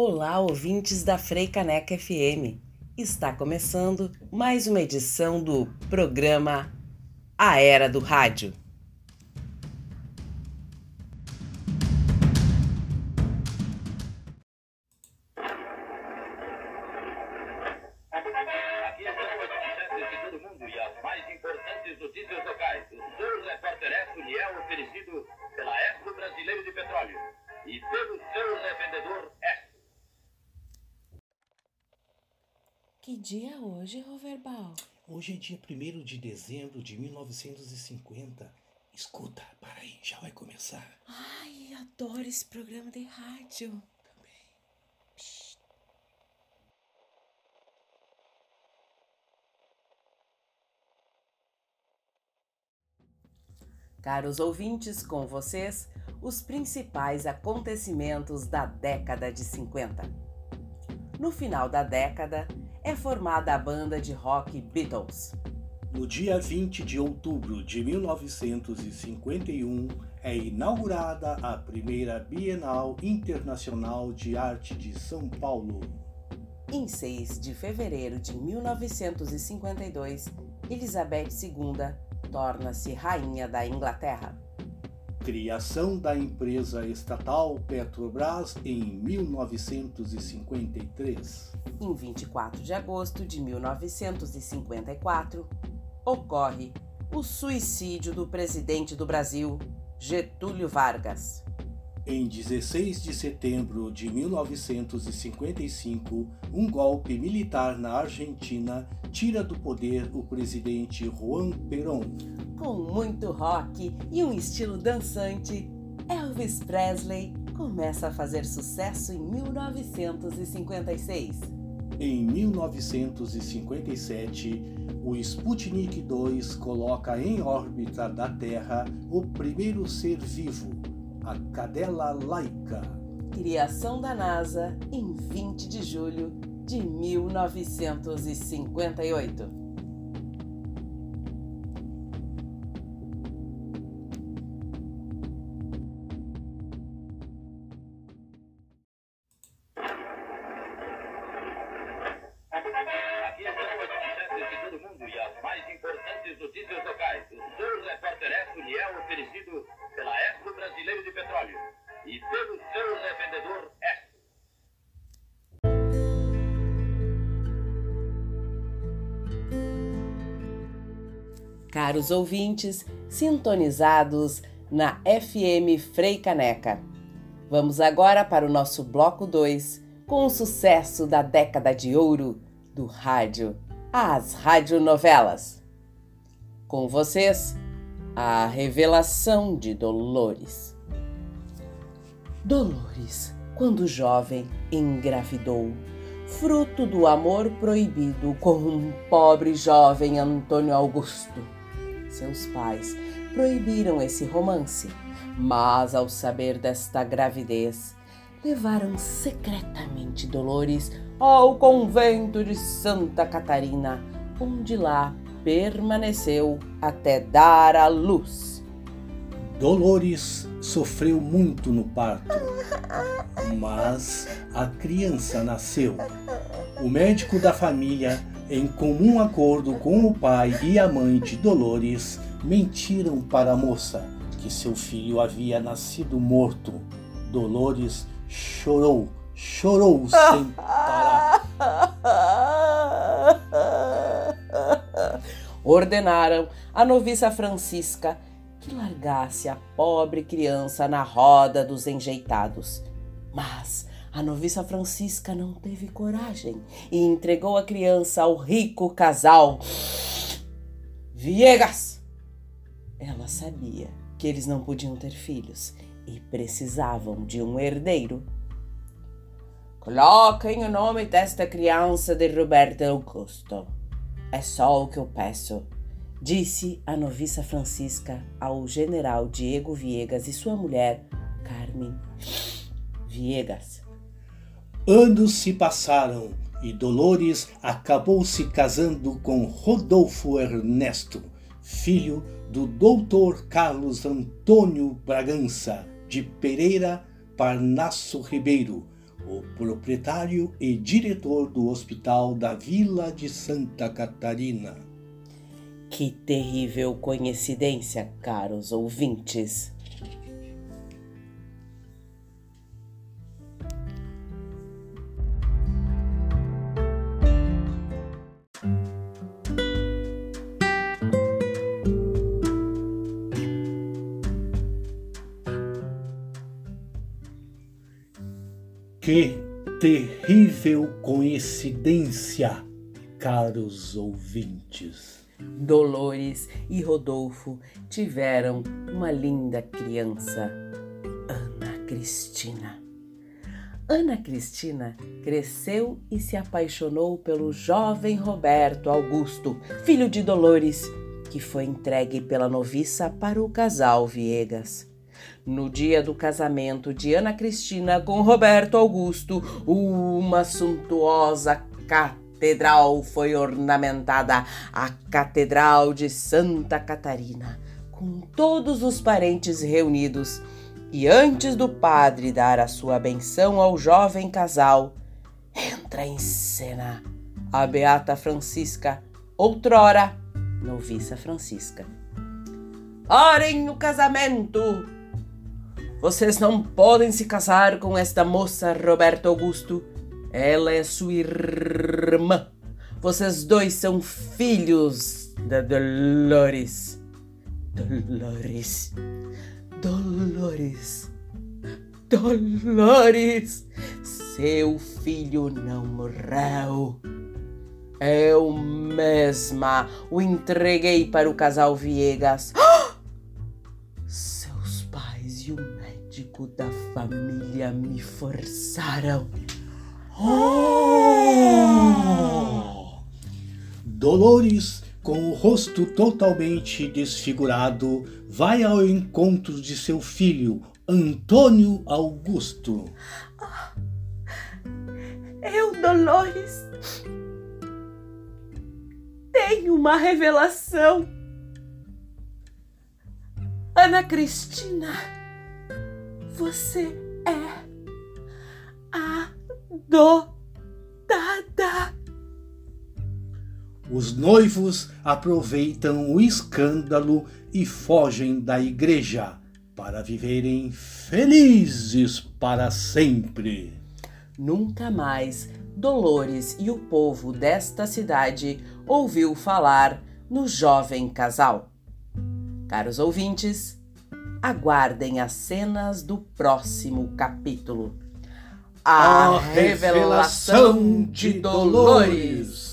Olá, ouvintes da Freicaneca FM. Está começando mais uma edição do programa A Era do Rádio. É hoje, Roverbal? Hoje é dia 1 de dezembro de 1950. Escuta, para aí, já vai começar. Ai, adoro esse programa de rádio. Também. Caros ouvintes, com vocês, os principais acontecimentos da década de 50. No final da década, é formada a banda de rock Beatles. No dia 20 de outubro de 1951 é inaugurada a primeira Bienal Internacional de Arte de São Paulo. Em 6 de fevereiro de 1952, Elizabeth II torna-se rainha da Inglaterra. Criação da empresa estatal Petrobras em 1953. Em 24 de agosto de 1954, ocorre o suicídio do presidente do Brasil, Getúlio Vargas. Em 16 de setembro de 1955, um golpe militar na Argentina tira do poder o presidente Juan Perón. Com muito rock e um estilo dançante, Elvis Presley começa a fazer sucesso em 1956. Em 1957, o Sputnik 2 coloca em órbita da Terra o primeiro ser vivo, a cadela laica. Criação da NASA em 20 de julho de 1958. Aqui estão as manchetes de todo mundo e as mais importantes notícias locais. E pelo seu revendedor Expo. Caros ouvintes, sintonizados na FM Frei Caneca. Vamos agora para o nosso bloco 2, com o sucesso da década de ouro do rádio, as radionovelas. Com vocês, a revelação de Dolores. Dolores, quando jovem, engravidou, fruto do amor proibido com um pobre jovem Antônio Augusto. Seus pais proibiram esse romance, mas ao saber desta gravidez, levaram secretamente Dolores ao convento de Santa Catarina, onde lá permaneceu até dar à luz. Dolores sofreu muito no parto, mas a criança nasceu. O médico da família, em comum acordo com o pai e a mãe de Dolores, mentiram para a moça que seu filho havia nascido morto. Dolores chorou, chorou sem parar. Ordenaram a noviça Francisca que largasse a pobre criança na roda dos enjeitados. Mas a noviça Francisca não teve coragem e entregou a criança ao rico casal Viegas. Ela sabia que eles não podiam ter filhos e precisavam de um herdeiro. Coloquem o nome desta criança de Roberto Augusto. É só o que eu peço, disse a noviça Francisca ao general Diego Viegas e sua mulher, Carmen Viegas. Anos se passaram e Dolores acabou se casando com Rodolfo Ernesto, filho do doutor Carlos Antônio Bragança de Pereira Parnasso Ribeiro, o proprietário e diretor do Hospital da Vila de Santa Catarina. Que terrível coincidência, caros ouvintes! Que terrível coincidência, caros ouvintes. Dolores e Rodolfo tiveram uma linda criança, Ana Cristina. Ana Cristina cresceu e se apaixonou pelo jovem Roberto Augusto, filho de Dolores, que foi entregue pela noviça para o casal Viegas. No dia do casamento de Ana Cristina com Roberto Augusto, uma suntuosa catedral foi ornamentada, a Catedral de Santa Catarina, com todos os parentes reunidos. E antes do padre dar a sua benção ao jovem casal, entra em cena a Beata Francisca, outrora noviça Francisca. Orem o casamento! Vocês não podem se casar com esta moça, Roberto Augusto. Ela é sua irmã. Vocês dois são filhos da Dolores. Dolores. Dolores. Dolores. Seu filho não morreu. Eu mesma o entreguei para o casal Viegas. Seus pais e o médico da família me forçaram. Oh! Dolores, com o rosto totalmente desfigurado, vai ao encontro de seu filho, Antônio Augusto. Eu, Dolores, tenho uma revelação. Ana Cristina, você é adotada. Os noivos aproveitam o escândalo e fogem da igreja para viverem felizes para sempre. Nunca mais Dolores e o povo desta cidade ouviu falar no jovem casal. Caros ouvintes, aguardem as cenas do próximo capítulo. A, revelação de Dolores.